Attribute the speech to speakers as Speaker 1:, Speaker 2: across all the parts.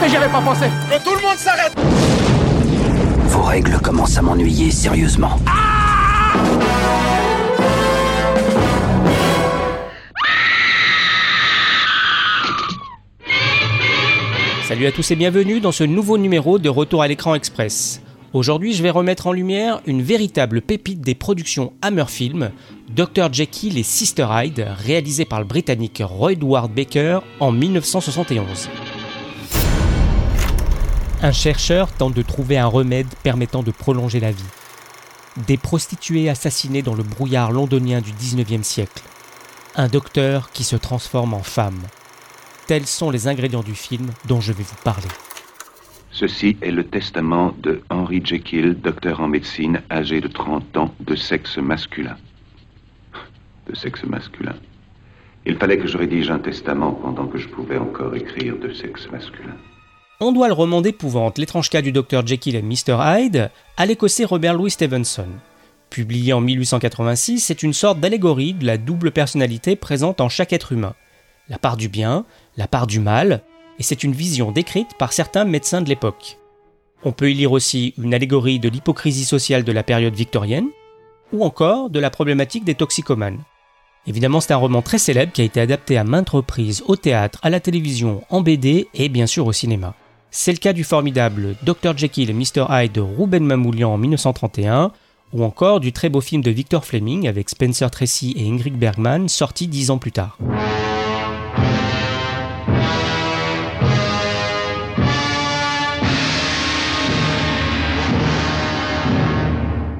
Speaker 1: Mais j'y avais pas pensé Que tout le monde s'arrête
Speaker 2: Vos règles commencent à m'ennuyer sérieusement.
Speaker 3: Salut à tous et bienvenue dans ce nouveau numéro de Retour à l'écran express. Aujourd'hui, je vais remettre en lumière une véritable pépite des productions Hammer Film, Dr. Jekyll et Sister Hyde, réalisé par le britannique Roy Edward Baker en 1971. Un chercheur tente de trouver un remède permettant de prolonger la vie. Des prostituées assassinées dans le brouillard londonien du 19e siècle. Un docteur qui se transforme en femme. Tels sont les ingrédients du film dont je vais vous parler.
Speaker 4: Ceci est le testament de Henry Jekyll, docteur en médecine, âgé de 30 ans, de sexe masculin. De sexe masculin. Il fallait que je rédige un testament pendant que je pouvais encore écrire de sexe masculin.
Speaker 3: On doit le roman d'épouvante L'étrange cas du docteur Jekyll et Mr. Hyde à l'écossais Robert Louis Stevenson. Publié en 1886, c'est une sorte d'allégorie de la double personnalité présente en chaque être humain. La part du bien, la part du mal, et c'est une vision décrite par certains médecins de l'époque. On peut y lire aussi une allégorie de l'hypocrisie sociale de la période victorienne, ou encore de la problématique des toxicomanes. Évidemment, c'est un roman très célèbre qui a été adapté à maintes reprises au théâtre, à la télévision, en BD et bien sûr au cinéma. C'est le cas du formidable Dr. Jekyll et Mr. Hyde de Ruben Mamoulian en 1931, ou encore du très beau film de Victor Fleming avec Spencer Tracy et Ingrid Bergman sorti dix ans plus tard.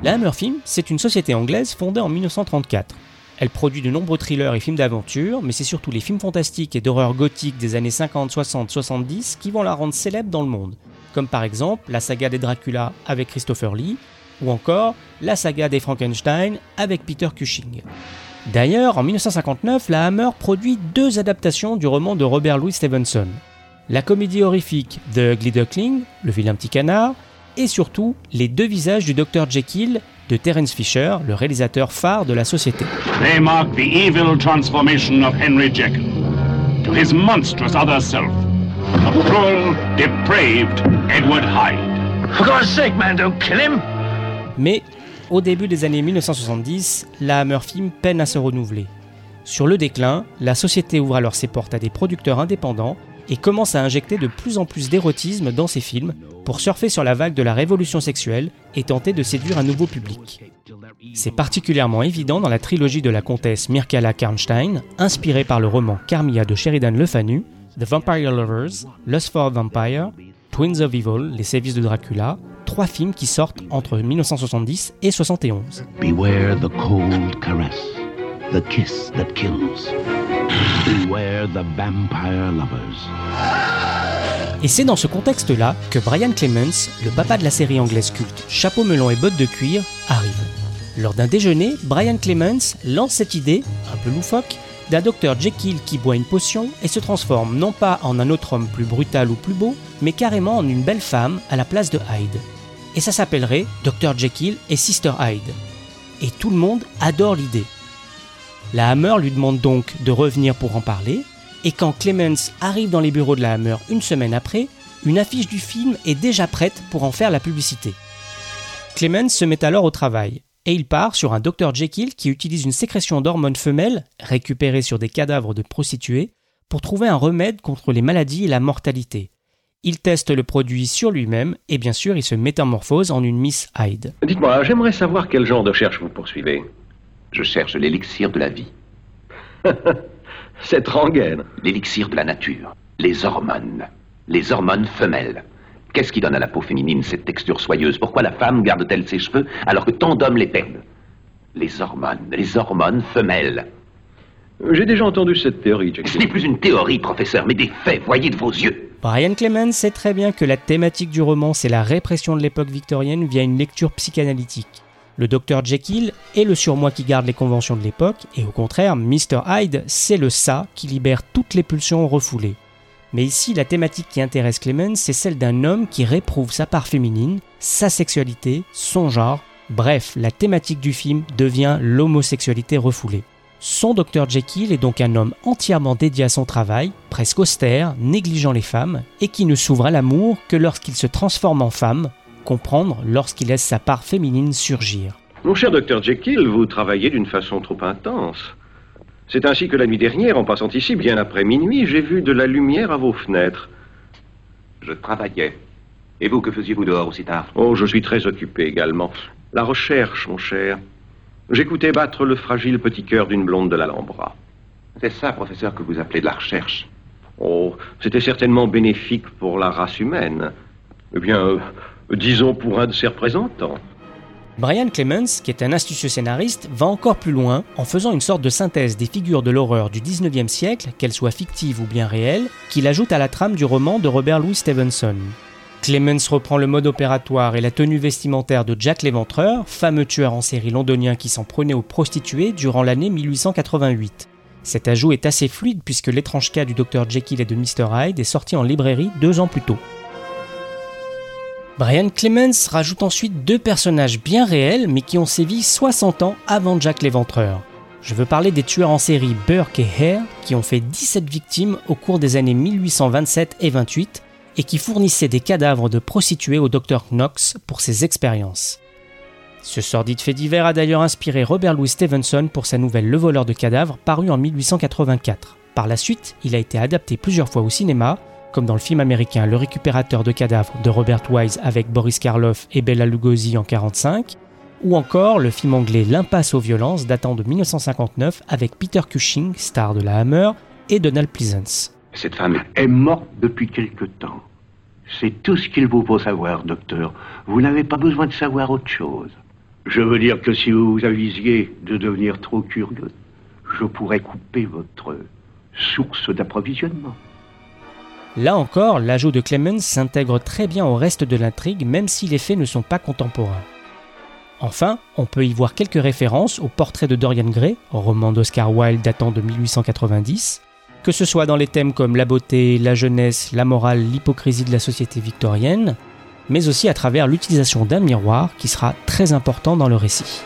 Speaker 3: La Hammer Film, c'est une société anglaise fondée en 1934. Elle produit de nombreux thrillers et films d'aventure, mais c'est surtout les films fantastiques et d'horreur gothique des années 50, 60, 70 qui vont la rendre célèbre dans le monde. Comme par exemple la saga des Dracula avec Christopher Lee, ou encore la saga des Frankenstein avec Peter Cushing. D'ailleurs, en 1959, la Hammer produit deux adaptations du roman de Robert Louis Stevenson. La comédie horrifique The Ugly Duckling, le vilain petit canard, et surtout les deux visages du Dr Jekyll de Terence Fisher, le réalisateur phare de la société.
Speaker 5: They mark the evil transformation of Henry Jekyll to his monstrous other self, the cruel, depraved Edward Hyde.
Speaker 1: For God's sake, man, don't kill him
Speaker 3: Mais au début des années 1970, la Hammer Film peine à se renouveler. Sur le déclin, la société ouvre alors ses portes à des producteurs indépendants et commence à injecter de plus en plus d'érotisme dans ses films pour surfer sur la vague de la révolution sexuelle et tenter de séduire un nouveau public. C'est particulièrement évident dans la trilogie de la comtesse Mircalla Karnstein, inspirée par le roman Carmilla de Sheridan Le Fanu, The Vampire Lovers, Lust for Vampire, Twins of Evil, Les sévices de Dracula, trois films qui sortent entre 1970 et 71.
Speaker 5: Beware the cold caress, the kiss that kills. Beware the vampire lovers.
Speaker 3: Et c'est dans ce contexte-là que Brian Clemens, le papa de la série anglaise culte Chapeau melon et bottes de cuir, arrive. Lors d'un déjeuner, Brian Clemens lance cette idée, un peu loufoque, d'un docteur Jekyll qui boit une potion et se transforme non pas en un autre homme plus brutal ou plus beau, mais carrément en une belle femme à la place de Hyde. Et ça s'appellerait Dr Jekyll et Sister Hyde. Et tout le monde adore l'idée. La Hammer lui demande donc de revenir pour en parler, et quand Clemens arrive dans les bureaux de la Hammer une semaine après, une affiche du film est déjà prête pour en faire la publicité. Clemens se met alors au travail, et il part sur un Dr Jekyll qui utilise une sécrétion d'hormones femelles, récupérée sur des cadavres de prostituées, pour trouver un remède contre les maladies et la mortalité. Il teste le produit sur lui-même, et bien sûr il se métamorphose en une Miss Hyde.
Speaker 6: Dites-moi, j'aimerais savoir quel genre de recherche vous poursuivez.
Speaker 4: Je cherche l'élixir de la vie,
Speaker 6: Cette rengaine.
Speaker 4: l'élixir de la nature, les hormones, les hormones femelles. Qu'est-ce qui donne à la peau féminine cette texture soyeuse? Pourquoi la femme garde-t-elle ses cheveux alors que tant d'hommes les perdent? Les hormones, les hormones femelles.
Speaker 6: J'ai déjà entendu cette théorie, Jekyll.
Speaker 2: Ce n'est plus une théorie, professeur, mais des faits, voyez de vos yeux.
Speaker 3: Brian Clemens sait très bien que la thématique du roman, c'est la répression de l'époque victorienne via une lecture psychanalytique. Le docteur Jekyll est le surmoi qui garde les conventions de l'époque, et au contraire, Mr. Hyde, c'est le ça qui libère toutes les pulsions refoulées. Mais ici, la thématique qui intéresse Clemens, c'est celle d'un homme qui réprouve sa part féminine, sa sexualité, son genre. Bref, la thématique du film devient l'homosexualité refoulée. Son Dr Jekyll est donc un homme entièrement dédié à son travail, presque austère, négligeant les femmes, et qui ne s'ouvre à l'amour que lorsqu'il se transforme en femme, comprendre lorsqu'il laisse sa part féminine surgir.
Speaker 6: Mon cher Dr Jekyll, vous travaillez d'une façon trop intense. C'est ainsi que la nuit dernière, en passant ici, bien après minuit, j'ai vu de la lumière à vos fenêtres.
Speaker 4: Je travaillais. Et vous, que faisiez-vous dehors aussi tard?
Speaker 6: Oh, je suis très occupé également. La recherche, mon cher. J'écoutais battre le fragile petit cœur d'une blonde de l'Alhambra.
Speaker 4: C'est ça, professeur, que vous appelez de la recherche.
Speaker 6: Oh, c'était certainement bénéfique pour la race humaine. Eh bien, euh, disons pour un de ses représentants.
Speaker 3: Brian Clemens, qui est un astucieux scénariste, va encore plus loin en faisant une sorte de synthèse des figures de l'horreur du 19e siècle, qu'elles soient fictives ou bien réelles, qu'il ajoute à la trame du roman de Robert Louis Stevenson. Clemens reprend le mode opératoire et la tenue vestimentaire de Jack l'Éventreur, fameux tueur en série londonien qui s'en prenait aux prostituées durant l'année 1888. Cet ajout est assez fluide puisque l'étrange cas du Dr Jekyll et de Mr Hyde est sorti en librairie deux ans plus tôt. Brian Clemens rajoute ensuite deux personnages bien réels mais qui ont sévi 60 ans avant Jack l'Éventreur. Je veux parler des tueurs en série Burke et Hare qui ont fait 17 victimes au cours des années 1827 et 28 et qui fournissait des cadavres de prostituées au docteur Knox pour ses expériences. Ce sordide fait divers a d'ailleurs inspiré Robert Louis Stevenson pour sa nouvelle Le voleur de cadavres parue en 1884. Par la suite, il a été adapté plusieurs fois au cinéma, comme dans le film américain Le récupérateur de cadavres de Robert Wise avec Boris Karloff et Bella Lugosi en 1945, ou encore le film anglais L'impasse aux violences datant de 1959 avec Peter Cushing, star de la Hammer, et Donald Pleasance.
Speaker 4: Cette femme
Speaker 7: est morte depuis quelque temps. C'est tout ce qu'il vous faut savoir, docteur. Vous n'avez pas besoin de savoir autre chose. Je veux dire que si vous avisiez de devenir trop curieux, je pourrais couper votre source d'approvisionnement.
Speaker 3: Là encore, l'ajout de Clemens s'intègre très bien au reste de l'intrigue, même si les faits ne sont pas contemporains. Enfin, on peut y voir quelques références au portrait de Dorian Gray, roman d'Oscar Wilde datant de 1890, que ce soit dans les thèmes comme la beauté, la jeunesse, la morale, l'hypocrisie de la société victorienne, mais aussi à travers l'utilisation d'un miroir qui sera très important dans le récit.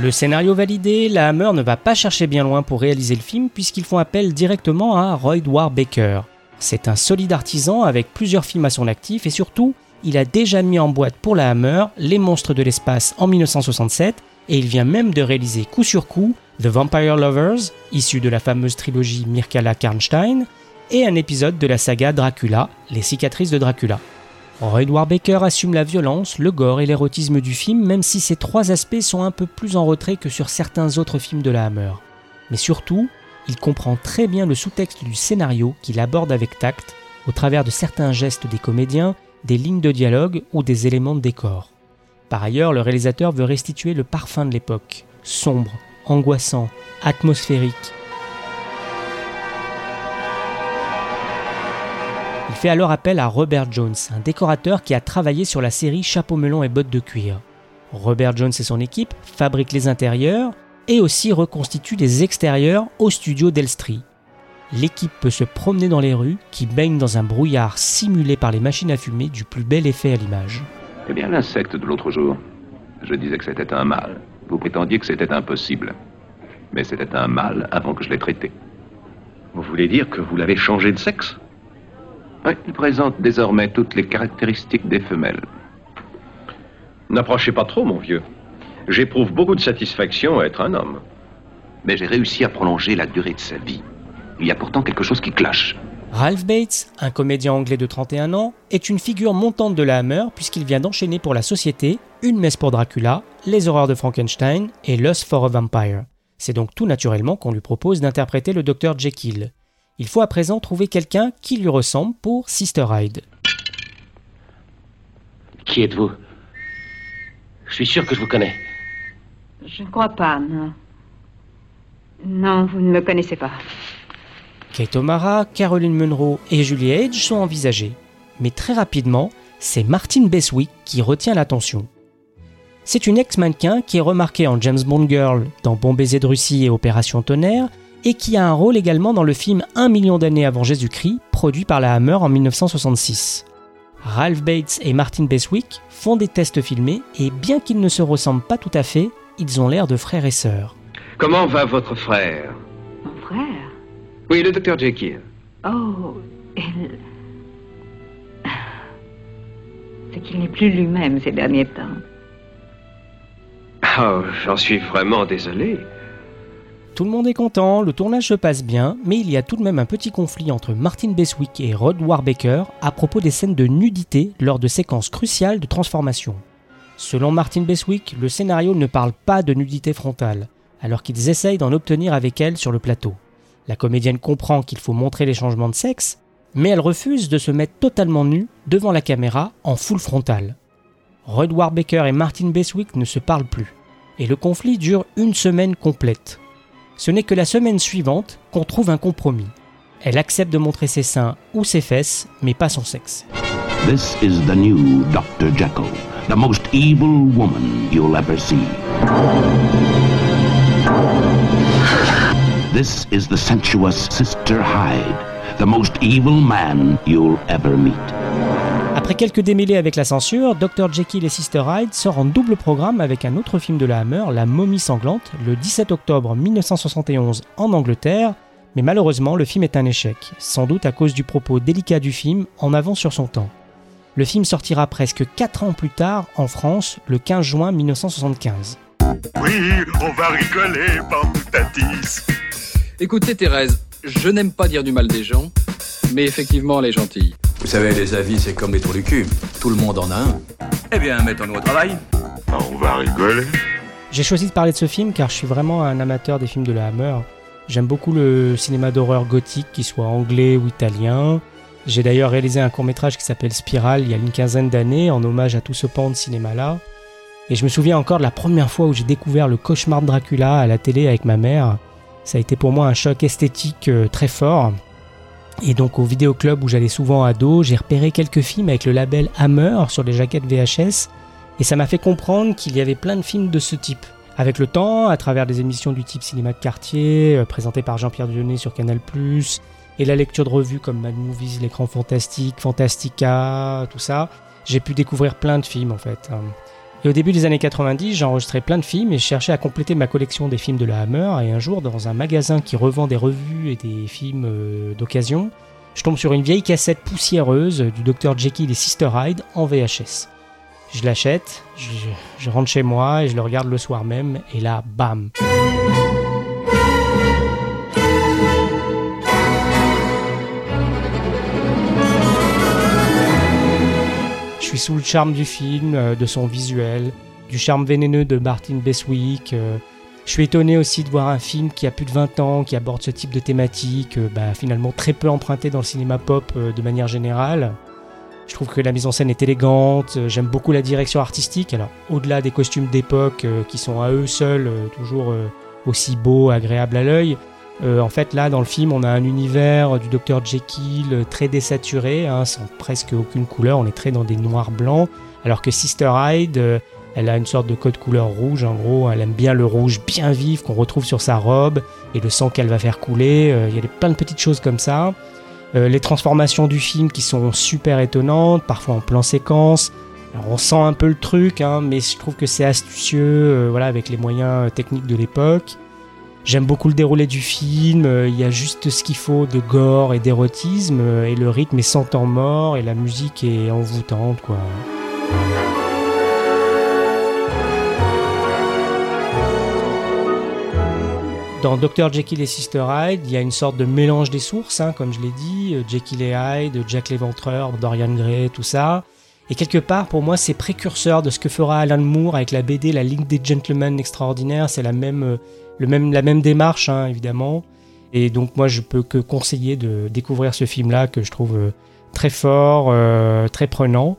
Speaker 3: Le scénario validé, la Hammer ne va pas chercher bien loin pour réaliser le film puisqu'ils font appel directement à Roy War Baker. C'est un solide artisan avec plusieurs films à son actif et surtout, il a déjà mis en boîte pour la Hammer Les Monstres de l'espace en 1967 et il vient même de réaliser coup sur coup The Vampire Lovers, issu de la fameuse trilogie Mirkala Karnstein, et un épisode de la saga Dracula, Les cicatrices de Dracula. Edward Baker assume la violence, le gore et l'érotisme du film, même si ces trois aspects sont un peu plus en retrait que sur certains autres films de la Hammer. Mais surtout, il comprend très bien le sous-texte du scénario qu'il aborde avec tact, au travers de certains gestes des comédiens, des lignes de dialogue ou des éléments de décor. Par ailleurs, le réalisateur veut restituer le parfum de l'époque, sombre, angoissant, atmosphérique. Fait alors appel à Robert Jones, un décorateur qui a travaillé sur la série Chapeau melon et bottes de cuir. Robert Jones et son équipe fabriquent les intérieurs et aussi reconstituent les extérieurs au studio d'Elstree. L'équipe peut se promener dans les rues qui baignent dans un brouillard simulé par les machines à fumer du plus bel effet à l'image.
Speaker 4: Eh bien, l'insecte de l'autre jour, je disais que c'était un mâle. Vous prétendiez que c'était impossible. Mais c'était un mâle avant que je l'ai traité.
Speaker 6: Vous voulez dire que vous l'avez changé de sexe?
Speaker 4: Il présente désormais toutes les caractéristiques des femelles.
Speaker 6: N'approchez pas trop, mon vieux. J'éprouve beaucoup de satisfaction à être un homme.
Speaker 4: Mais j'ai réussi à prolonger la durée de sa vie. Il y a pourtant quelque chose qui cloche.
Speaker 3: Ralph Bates, un comédien anglais de 31 ans, est une figure montante de la Hammer puisqu'il vient d'enchaîner pour la société Une messe pour Dracula, Les horreurs de Frankenstein et Lust for a Vampire. C'est donc tout naturellement qu'on lui propose d'interpréter le docteur Jekyll. Il faut à présent trouver quelqu'un qui lui ressemble pour Sister Hyde.
Speaker 8: Qui êtes-vous? Je suis sûr que je vous connais.
Speaker 9: Je ne crois pas, non.
Speaker 8: Non, vous ne me connaissez pas.
Speaker 3: Kate O'Mara, Caroline Munro et Julie Age sont envisagées. Mais très rapidement, c'est Martin Beswick qui retient l'attention. C'est une ex-mannequin qui est remarquée en James Bond Girl dans Bon baiser de Russie et Opération Tonnerre et qui a un rôle également dans le film Un million d'années avant Jésus-Christ, produit par la Hammer en 1966. Ralph Bates et Martin Beswick font des tests filmés et bien qu'ils ne se ressemblent pas tout à fait, ils ont l'air de frères et sœurs.
Speaker 6: Comment va votre frère?
Speaker 8: Mon frère?
Speaker 6: Oui, le docteur Jekyll.
Speaker 8: Oh, il... C'est qu'il n'est plus lui-même ces derniers temps.
Speaker 6: Oh, j'en suis vraiment désolé.
Speaker 3: Tout le monde est content, le tournage se passe bien, mais il y a tout de même un petit conflit entre Martin Beswick et Rod Warbaker à propos des scènes de nudité lors de séquences cruciales de transformation. Selon Martin Beswick, le scénario ne parle pas de nudité frontale, alors qu'ils essayent d'en obtenir avec elle sur le plateau. La comédienne comprend qu'il faut montrer les changements de sexe, mais elle refuse de se mettre totalement nue devant la caméra en full frontal. Rod Warbaker et Martin Beswick ne se parlent plus, et le conflit dure une semaine complète. Ce n'est que la semaine suivante qu'on trouve un compromis. Elle accepte de montrer ses seins ou ses fesses, mais pas son sexe.
Speaker 5: This is the new Dr. Jekyll, the most evil woman you'll ever see. This is the sensuous Sister Hyde, the most evil man you'll ever meet.
Speaker 3: Après quelques démêlés avec la censure, Dr. Jekyll et Sister Hyde sort en double programme avec un autre film de la Hammer, La momie sanglante, le 17 octobre 1971 en Angleterre, mais malheureusement le film est un échec, sans doute à cause du propos délicat du film en avant sur son temps. Le film sortira presque 4 ans plus tard en France, le 15 juin 1975.
Speaker 9: Oui, on va rigoler, Bamboutatis.
Speaker 10: Écoutez Thérèse, je n'aime pas dire du mal des gens, mais effectivement elle est gentille.
Speaker 11: Vous savez, les avis, c'est comme les trous du cul. Tout le monde en a un. Eh bien, mettons-nous au travail.
Speaker 9: Ah, on va rigoler.
Speaker 3: J'ai choisi de parler de ce film car je suis vraiment un amateur des films de la Hammer. J'aime beaucoup le cinéma d'horreur gothique, qu'il soit anglais ou italien. J'ai d'ailleurs réalisé un court métrage qui s'appelle Spiral il y a une quinzaine d'années en hommage à tout ce pan de cinéma-là. Et je me souviens encore de la première fois où j'ai découvert le cauchemar de Dracula à la télé avec ma mère. Ça a été pour moi un choc esthétique euh, très fort. Et donc au vidéoclub où j'allais souvent à dos, j'ai repéré quelques films avec le label Hammer sur les jaquettes VHS. Et ça m'a fait comprendre qu'il y avait plein de films de ce type. Avec le temps, à travers des émissions du type Cinéma de quartier, euh, présentées par Jean-Pierre Dionnet sur Canal+, et la lecture de revues comme Mad Movies, L'écran fantastique, Fantastica, tout ça, j'ai pu découvrir plein de films en fait. Et au début des années 90, j'enregistrais plein de films et je cherchais à compléter ma collection des films de la Hammer. Et un jour, dans un magasin qui revend des revues et des films euh, d'occasion, je tombe sur une vieille cassette poussiéreuse du Dr Jekyll et Sister Hyde en VHS. Je l'achète, je, je rentre chez moi et je le regarde le soir même, et là, bam suis sous le charme du film, euh, de son visuel, du charme vénéneux de Martin Beswick. euh, Je suis étonné aussi de voir un film qui a plus de 20 ans, qui aborde ce type de thématique, euh, bah, finalement très peu emprunté dans le cinéma pop de manière générale. Je trouve que la mise en scène est élégante, j'aime beaucoup la direction artistique. Alors, au-delà des costumes d'époque qui sont à eux seuls toujours aussi beaux, agréables à l'œil, euh, en fait, là, dans le film, on a un univers du Dr Jekyll euh, très désaturé, hein, sans presque aucune couleur. On est très dans des noirs blancs, alors que Sister Hyde, euh, elle a une sorte de code couleur rouge. En gros, elle aime bien le rouge bien vif qu'on retrouve sur sa robe et le sang qu'elle va faire couler. Il y a plein de petites choses comme ça. Les transformations du film qui sont super étonnantes, parfois en plan séquence. Alors, on sent un peu le truc, hein, mais je trouve que c'est astucieux, voilà, avec les moyens techniques de l'époque. J'aime beaucoup le déroulé du film, euh, il y a juste ce qu'il faut de gore et d'érotisme, euh, et le rythme est sans temps mort, et la musique est envoûtante, quoi. Dans Dr. Jekyll et Sister Hyde, il y a une sorte de mélange des sources, hein, comme je l'ai dit, euh, Jekyll et Hyde, Jack l'Éventreur, Dorian Gray, tout ça. Et quelque part, pour moi, c'est précurseur de ce que fera Alan Moore avec la BD La Ligue des Gentlemen Extraordinaires. C'est la même, la même démarche, hein, évidemment. Et donc, moi, je peux que conseiller de découvrir ce film-là que je trouve euh, très fort, euh, très prenant.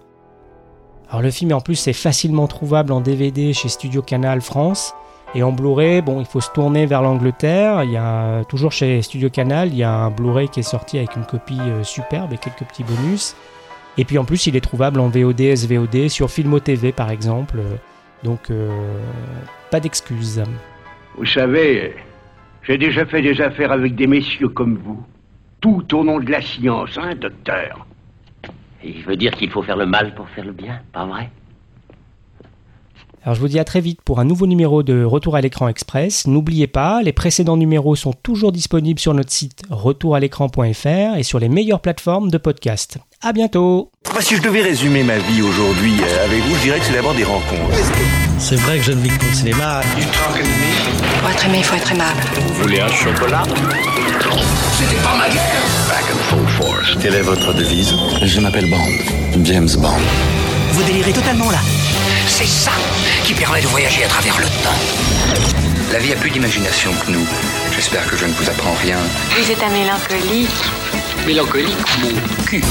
Speaker 3: Alors, le film, en plus, est facilement trouvable en DVD chez Studio Canal France. Et en Blu-ray, bon, il faut se tourner vers l'Angleterre. Il y a toujours chez Studio Canal, il y a un Blu-ray qui est sorti avec une copie euh, superbe et quelques petits bonus. Et puis en plus, il est trouvable en VOD, SVOD, sur Filmo TV par exemple. Donc, pas d'excuses.
Speaker 7: Vous savez, j'ai déjà fait des affaires avec des messieurs comme vous. Tout au nom de la science, hein, docteur?
Speaker 12: Il veut dire qu'il faut faire le mal pour faire le bien, pas vrai?
Speaker 3: Alors je vous dis à très vite pour un nouveau numéro de Retour à l'écran express. N'oubliez pas, les précédents numéros sont toujours disponibles sur notre site retouralécran.fr et sur les meilleures plateformes de podcast. À bientôt.
Speaker 13: Si je devais résumer ma vie aujourd'hui euh, avec vous, je dirais que c'est d'abord des rencontres.
Speaker 14: C'est vrai que je ne vis que le cinéma.
Speaker 15: Pour être aimé, il faut être aimable.
Speaker 16: Vous voulez un chocolat?
Speaker 17: C'était pas ma guerre
Speaker 13: Back and full force. Quelle est votre devise?
Speaker 18: Je m'appelle Bond. James Bond.
Speaker 15: Vous délirez totalement là. C'est ça qui permet de voyager à travers le temps.
Speaker 19: La vie a plus d'imagination que nous. J'espère que je ne vous apprends rien.
Speaker 8: Vous êtes un mélancolique.
Speaker 19: Mélancolique, mon cul.